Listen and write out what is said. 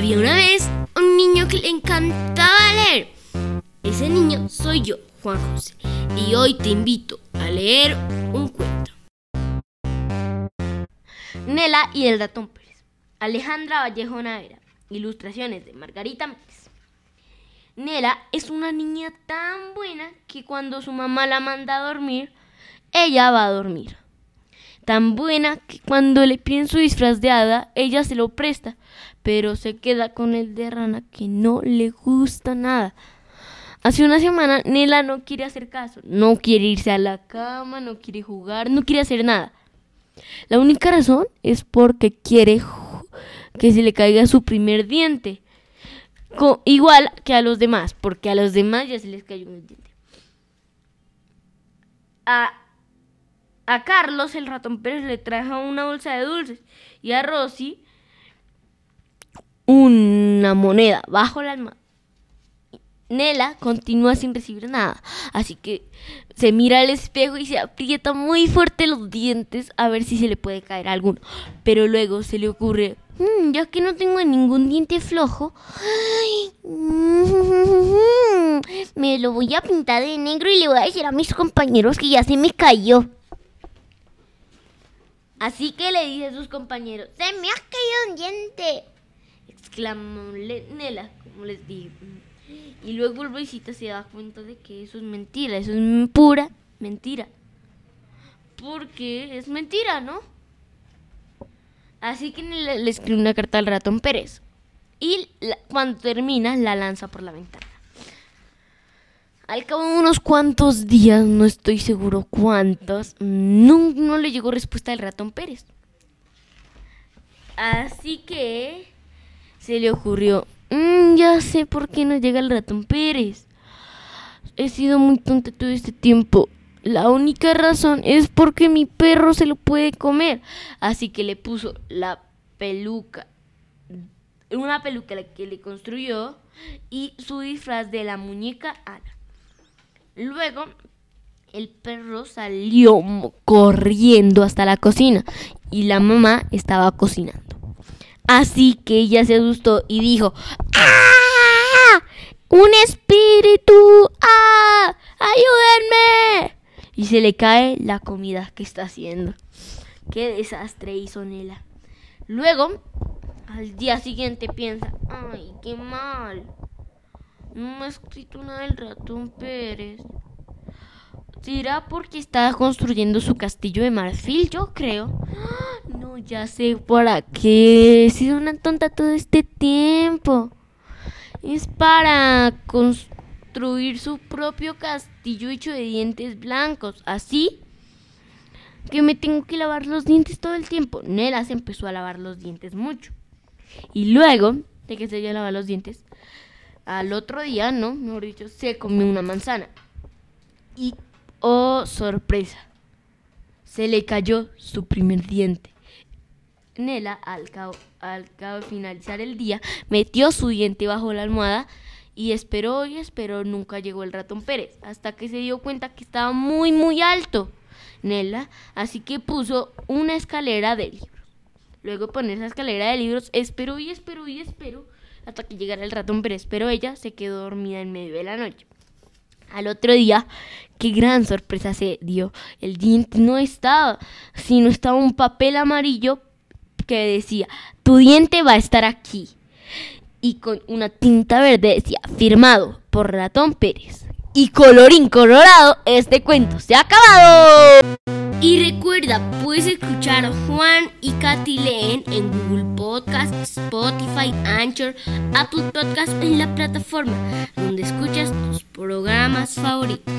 Había una vez un niño que le encantaba leer. Ese niño soy yo, Juan José, y hoy te invito a leer un cuento. Nela y el ratón Pérez. Alejandra Vallejo Navera. Ilustraciones de Margarita Méndez. Nela es una niña tan buena que cuando su mamá la manda a dormir, ella va a dormir tan buena que cuando le piden su disfraz de hada, ella se lo presta, pero se queda con el de rana que no le gusta nada. Hace una semana Nela no quiere hacer caso, no quiere irse a la cama, no quiere jugar, no quiere hacer nada. La única razón es porque quiere que se le caiga su primer diente. igual que a los demás, porque a los demás ya se les cayó un diente. A a Carlos el ratón Pérez le trajo una bolsa de dulces y a Rosy una moneda bajo la almohada. Nela continúa sin recibir nada, así que se mira al espejo y se aprieta muy fuerte los dientes a ver si se le puede caer alguno. Pero luego se le ocurre, mm, ya que no tengo ningún diente flojo, me lo voy a pintar de negro y le voy a decir a mis compañeros que ya se me cayó. Así que le dice a sus compañeros, ¡Se me ha caído un diente! Exclamó Nela, como les dije. Y luego el Luisita se da cuenta de que eso es mentira, eso es pura mentira. Porque es mentira, ¿no? Así que le, escribe una carta al ratón Pérez. Y cuando termina, la lanza por la ventana. Al cabo de unos cuantos días, no estoy seguro cuántos, no, le llegó respuesta del ratón Pérez. Así que se le ocurrió, mm, ya sé por qué no llega el ratón Pérez. He sido muy tonta todo este tiempo. La única razón es porque mi perro se lo puede comer. Así que le puso la peluca, una peluca que le construyó y su disfraz de la muñeca Ana. Luego el perro salió corriendo hasta la cocina y la mamá estaba cocinando. Así que ella se asustó y dijo, ¡Ah! ¡Un espíritu! ¡Ah! ¡Ayúdenme! Y se le cae la comida que está haciendo. Qué desastre hizo Nela. Luego, al día siguiente piensa, ¡ay, qué mal! No me ha escrito nada del ratón Pérez. ¿Será porque está construyendo su castillo de marfil? Yo creo. Ya sé para qué. He sido una tonta todo este tiempo. Es para construir su propio castillo hecho de dientes blancos. Así que me tengo que lavar los dientes todo el tiempo. Nela se empezó a lavar los dientes mucho. Y luego de que se haya lavado los dientes, al otro día, ¿no? Mejor dicho, se comió una manzana. Y, oh, sorpresa, se le cayó su primer diente. Nela, al cabo, al cabo de finalizar el día, metió su diente bajo la almohada y esperó y esperó, nunca llegó el ratón Pérez, hasta que se dio cuenta que estaba muy, muy alto. Nela, así que puso una escalera de libros. Luego poner esa escalera de libros, esperó y esperó y esperó hasta que llegara el ratón Pérez, pero ella se quedó dormida en medio de la noche. Al otro día, qué gran sorpresa se dio. El diente no estaba, sino estaba un papel amarillo que decía, tu diente va a estar aquí. Y con una tinta verde decía, firmado por ratón Pérez. Y colorín colorado, este cuento se ha acabado. Y recuerda, puedes escuchar a Juan y Katy en Google Podcast, Spotify, Anchor, Apple Podcast en la plataforma donde escuchas tus programas favoritos.